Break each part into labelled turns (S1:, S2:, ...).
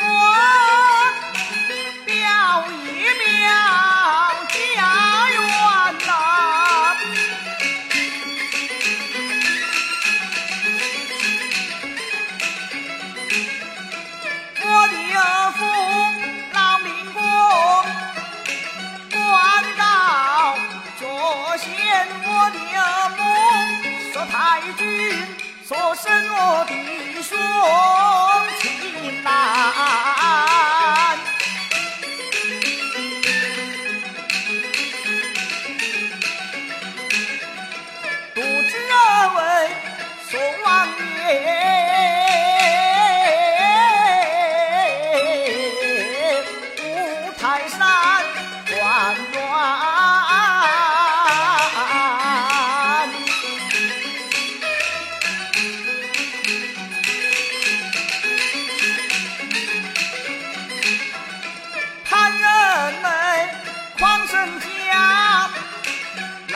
S1: 我表姨表家园呐我的老官我的母太君。说太君所生我弟兄情。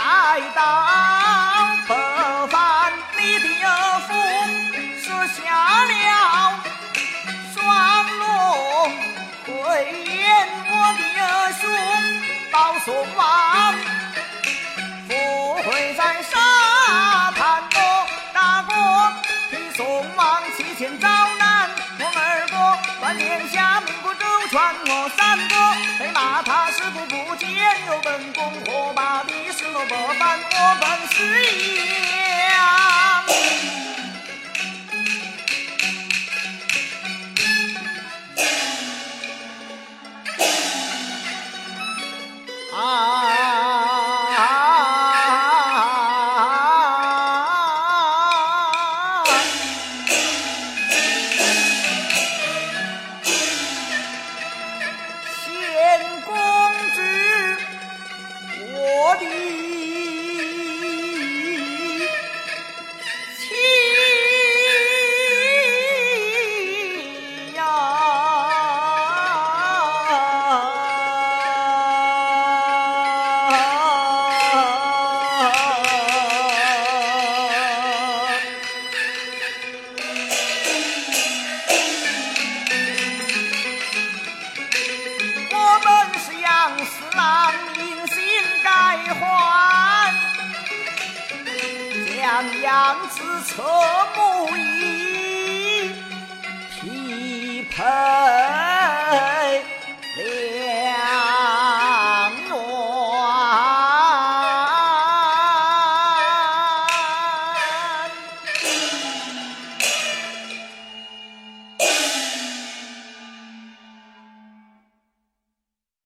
S1: 来到北方，你的父设下了双龙会演我的兄到宋王，赴会在沙滩我大哥替宋王七千遭难，我二哥管天下名不周全，我三哥我不凡，我本是阳。啊！娘娘子侧目一批判。